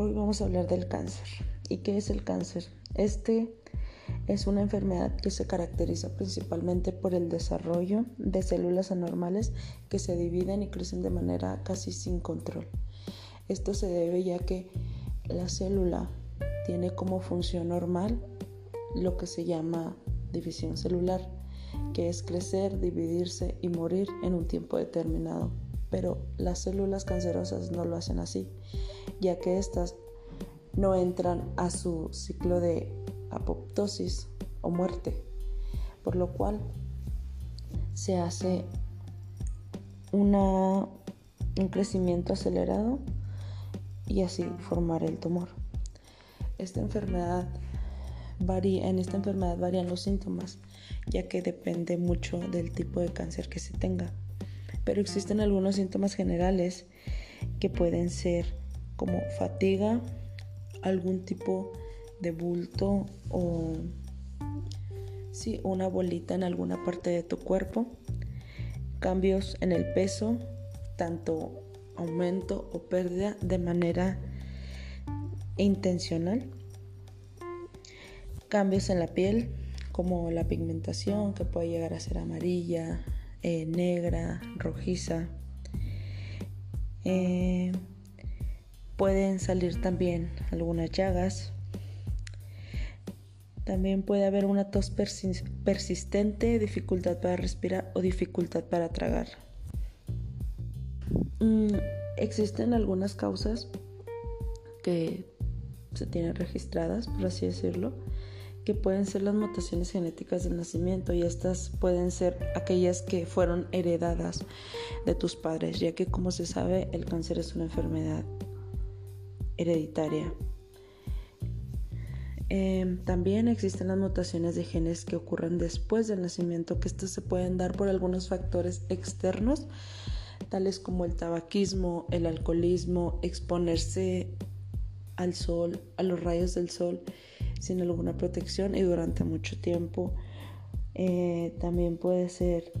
Hoy vamos a hablar del cáncer. ¿Y qué es el cáncer? Este es una enfermedad que se caracteriza principalmente por el desarrollo de células anormales que se dividen y crecen de manera casi sin control. Esto se debe ya que la célula tiene como función normal lo que se llama división celular, que es crecer, dividirse y morir en un tiempo determinado. Pero las células cancerosas no lo hacen así, ya que éstas no entran a su ciclo de apoptosis o muerte, por lo cual se hace una, un crecimiento acelerado y así formar el tumor. Esta enfermedad varía, en esta enfermedad varían los síntomas, ya que depende mucho del tipo de cáncer que se tenga. Pero existen algunos síntomas generales que pueden ser como fatiga, algún tipo de bulto o sí, una bolita en alguna parte de tu cuerpo, cambios en el peso, tanto aumento o pérdida de manera intencional, cambios en la piel como la pigmentación que puede llegar a ser amarilla, eh, negra, rojiza. Eh, pueden salir también algunas llagas. También puede haber una tos persistente, dificultad para respirar o dificultad para tragar. Mm, existen algunas causas que se tienen registradas, por así decirlo, que pueden ser las mutaciones genéticas del nacimiento y estas pueden ser aquellas que fueron heredadas de tus padres, ya que como se sabe el cáncer es una enfermedad hereditaria. Em, también existen las mutaciones de genes que ocurren después del nacimiento, que estas se pueden dar por algunos factores externos, tales como el tabaquismo, el alcoholismo, exponerse al sol, a los rayos del sol sin alguna protección y durante mucho tiempo. Eh, también puede ser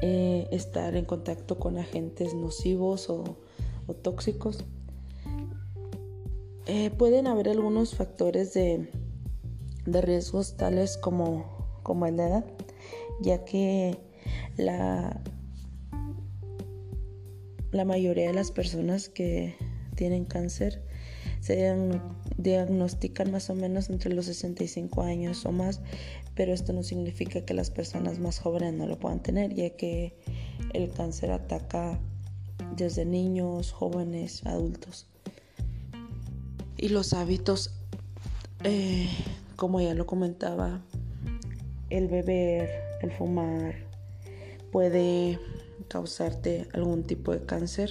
eh, estar en contacto con agentes nocivos o tóxicos eh, pueden haber algunos factores de, riesgos tales como, como de edad, ya que la, la mayoría de las personas que tienen cáncer se diagnostican más o menos entre los 65 años o más, pero esto no significa que las personas más jóvenes no lo puedan tener, ya que el cáncer ataca desde niños, jóvenes, adultos y los hábitos, eh, como ya lo comentaba, el beber, el fumar, puede causarte algún tipo de cáncer.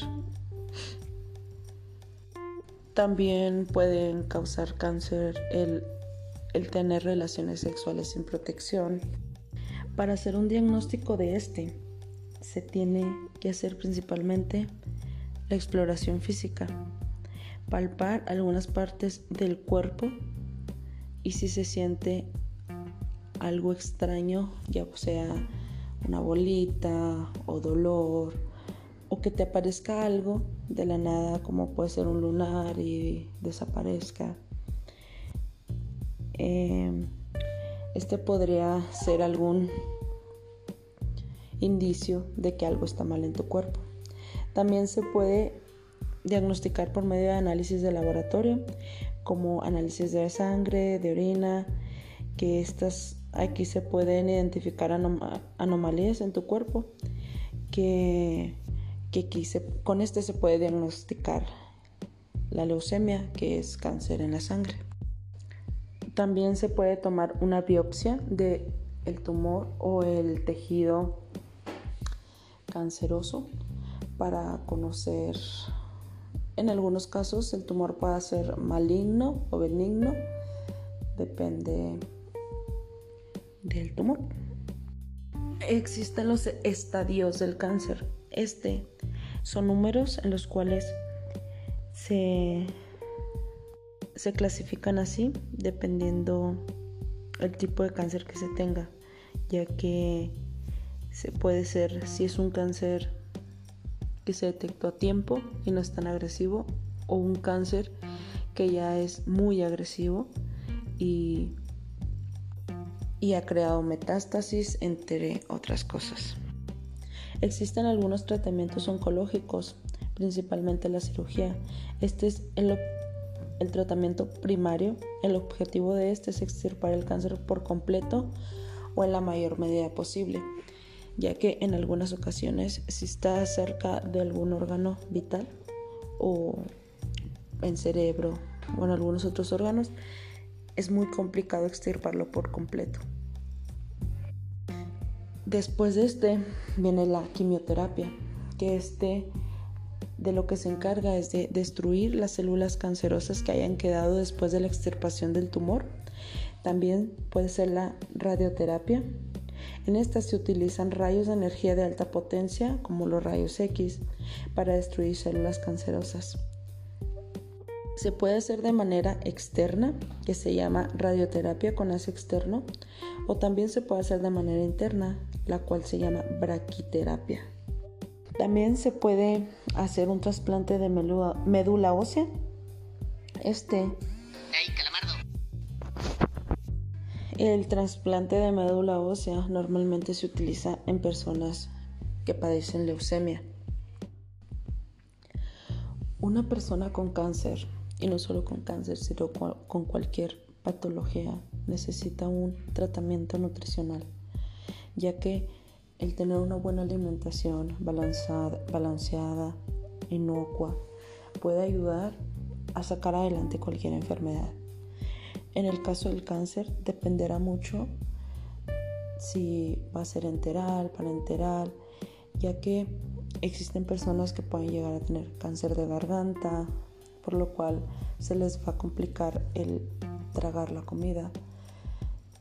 También pueden causar cáncer el, el tener relaciones sexuales sin protección. Para hacer un diagnóstico de este, se tiene que hacer principalmente la exploración física palpar algunas partes del cuerpo y si se siente algo extraño, ya sea una bolita o dolor o que te aparezca algo de la nada como puede ser un lunar y desaparezca. Em, este podría ser algún indicio de que algo está mal en tu cuerpo. También se puede diagnosticar por medio de análisis de laboratorio, como análisis de sangre, de orina, que estas aquí se pueden identificar anomalías en tu cuerpo, que, que aquí con este se puede diagnosticar la leucemia, que es cáncer en la sangre. También se puede tomar una biopsia de el tumor o el tejido canceroso para conocer en algunos casos el tumor puede ser maligno o benigno, depende del tumor. Existen los estadios del cáncer. Este son números en los cuales se, se clasifican así dependiendo el tipo de cáncer que se tenga, ya que se puede ser si es un cáncer se detectó a tiempo y no es tan agresivo o un cáncer que ya es muy agresivo y, y ha creado metástasis, entre otras cosas. Existen algunos tratamientos oncológicos, principalmente la cirugía. Este es el, el tratamiento primario. El objetivo de este es extirpar el cáncer por completo o en la mayor medida posible, ya que en algunas ocasiones si está cerca de algún órgano vital o en cerebro o en algunos otros órganos, es muy complicado extirparlo por completo. Después de este viene la quimioterapia, que este de lo que se encarga es de destruir las células cancerosas que hayan quedado después de la extirpación del tumor. También puede ser la radioterapia. En esta se utilizan rayos de energía de alta potencia, como los rayos X, para destruir células cancerosas. Se puede hacer de manera externa, que se llama radioterapia con ácido externo, o también se puede hacer de manera interna, la cual se llama braquiterapia. También se puede hacer un trasplante de médula ósea. Este. El trasplante de médula ósea normalmente se utiliza en personas que padecen leucemia. Una persona con cáncer y no solo con cáncer, sino con cualquier patología, necesita un tratamiento nutricional, ya que el tener una buena alimentación balanceada, balanceada inocua, puede ayudar a sacar adelante cualquier enfermedad. En el caso del cáncer dependerá mucho si va a ser enteral, parenteral, ya que existen personas que pueden llegar a tener cáncer de garganta, por lo cual se les va a complicar el tragar la comida.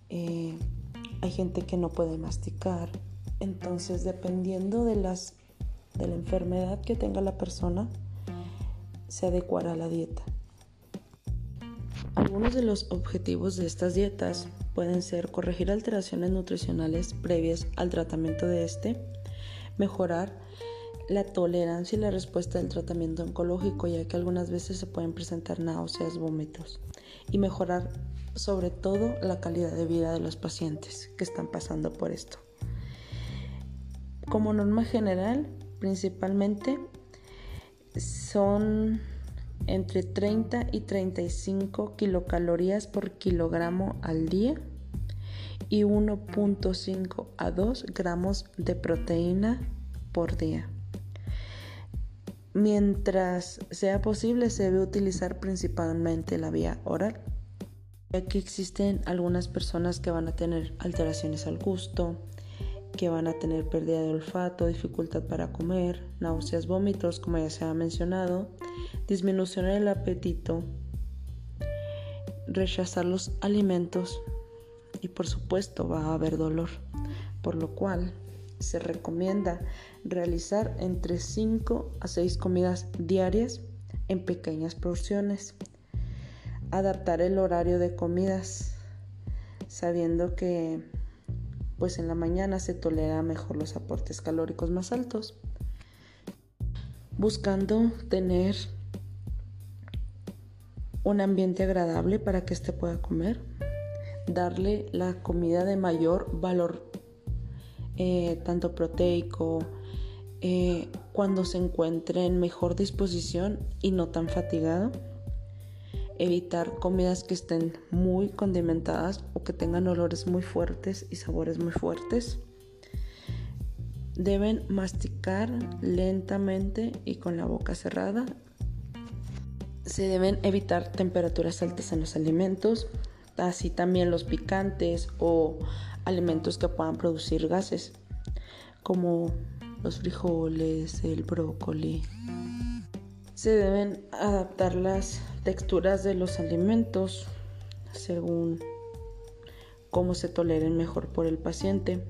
Eh, hay gente que no puede masticar, entonces dependiendo de, las, de la enfermedad que tenga la persona, se adecuará la dieta. Algunos de los objetivos de estas dietas pueden ser corregir alteraciones nutricionales previas al tratamiento de este, mejorar la tolerancia y la respuesta del tratamiento oncológico, ya que algunas veces se pueden presentar náuseas, vómitos, y mejorar sobre todo la calidad de vida de los pacientes que están pasando por esto. Como norma general, principalmente son entre 30 y 35 kilocalorías por kilogramo al día y 1.5 a 2 gramos de proteína por día. Mientras sea posible, se debe utilizar principalmente la vía oral, ya que existen algunas personas que van a tener alteraciones al gusto, que van a tener pérdida de olfato, dificultad para comer, náuseas, vómitos, como ya se ha mencionado, disminución en el apetito, rechazar los alimentos y por supuesto va a haber dolor, por lo cual se recomienda realizar entre 5 a 6 comidas diarias en pequeñas porciones. Adaptar el horario de comidas sabiendo que pues en la mañana se tolera mejor los aportes calóricos más altos. Buscando tener un ambiente agradable para que éste pueda comer, darle la comida de mayor valor eh, tanto proteico, eh, cuando se encuentre en mejor disposición y no tan fatigado. Evitar comidas que estén muy condimentadas o que tengan olores muy fuertes y sabores muy fuertes. Deben masticar lentamente y con la boca cerrada. Se deben evitar temperaturas altas en los alimentos, así también los picantes o alimentos que puedan producir gases, como los frijoles, el brócoli. Se deben adaptar las texturas de los alimentos según cómo se toleren mejor por el paciente.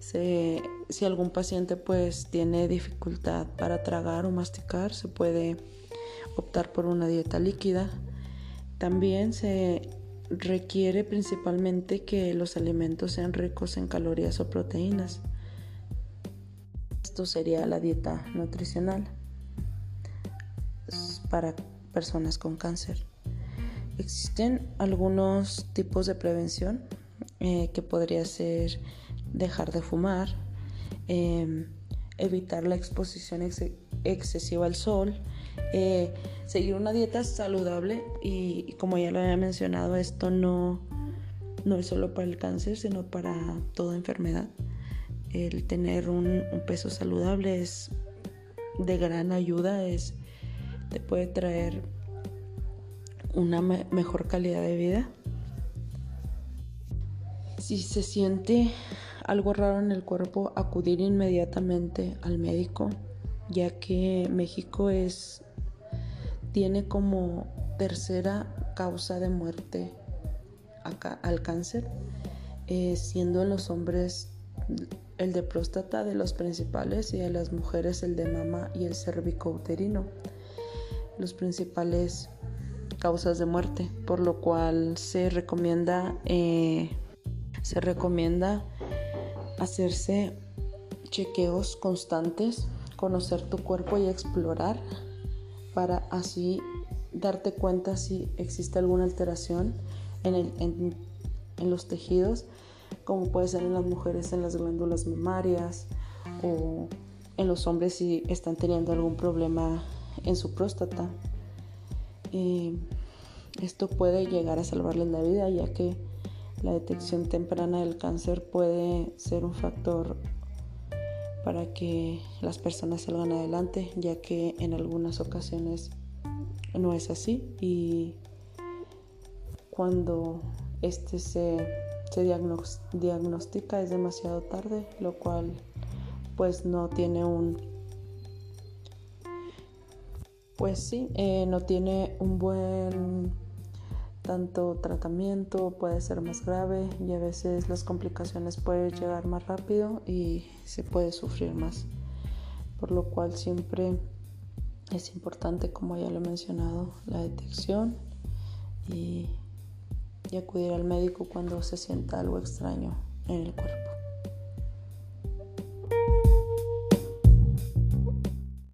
si algún paciente pues tiene dificultad para tragar o masticar, se puede optar por una dieta líquida. También se requiere principalmente que los alimentos sean ricos en calorías o proteínas. Esto sería la dieta nutricional. Para personas con cáncer. Existen algunos tipos de prevención eh, que podría ser dejar de fumar, em, evitar la exposición excesiva al sol, eh, seguir una dieta saludable y, como ya lo había mencionado, esto no, no es solo para el cáncer, sino para toda enfermedad. El tener un, peso saludable es de gran ayuda, es, te puede traer una mejor calidad de vida. Si se siente algo raro en el cuerpo, acudir inmediatamente al médico, ya que México es tiene como tercera causa de muerte al cáncer, eh, siendo en los hombres el de próstata de los principales y en las mujeres el de mama y el cervicouterino, los principales causas de muerte, por lo cual se recomienda eh, se recomienda hacerse chequeos constantes, conocer tu cuerpo y explorar para así darte cuenta si existe alguna alteración en, en, los tejidos, como puede ser en las mujeres en las glándulas mamarias o en los hombres si están teniendo algún problema en su próstata. esto puede llegar a salvarles la vida ya que la detección temprana del cáncer puede ser un factor para que las personas salgan adelante, ya que en algunas ocasiones no es así y cuando este se, se diagnostica es demasiado tarde, lo cual pues no tiene un pues sí, eh, no tiene un buen tanto tratamiento puede ser más grave y a veces las complicaciones pueden llegar más rápido y se puede sufrir más. Por lo cual siempre es importante, como ya lo he mencionado, la detección y, y acudir al médico cuando se sienta algo extraño en el cuerpo.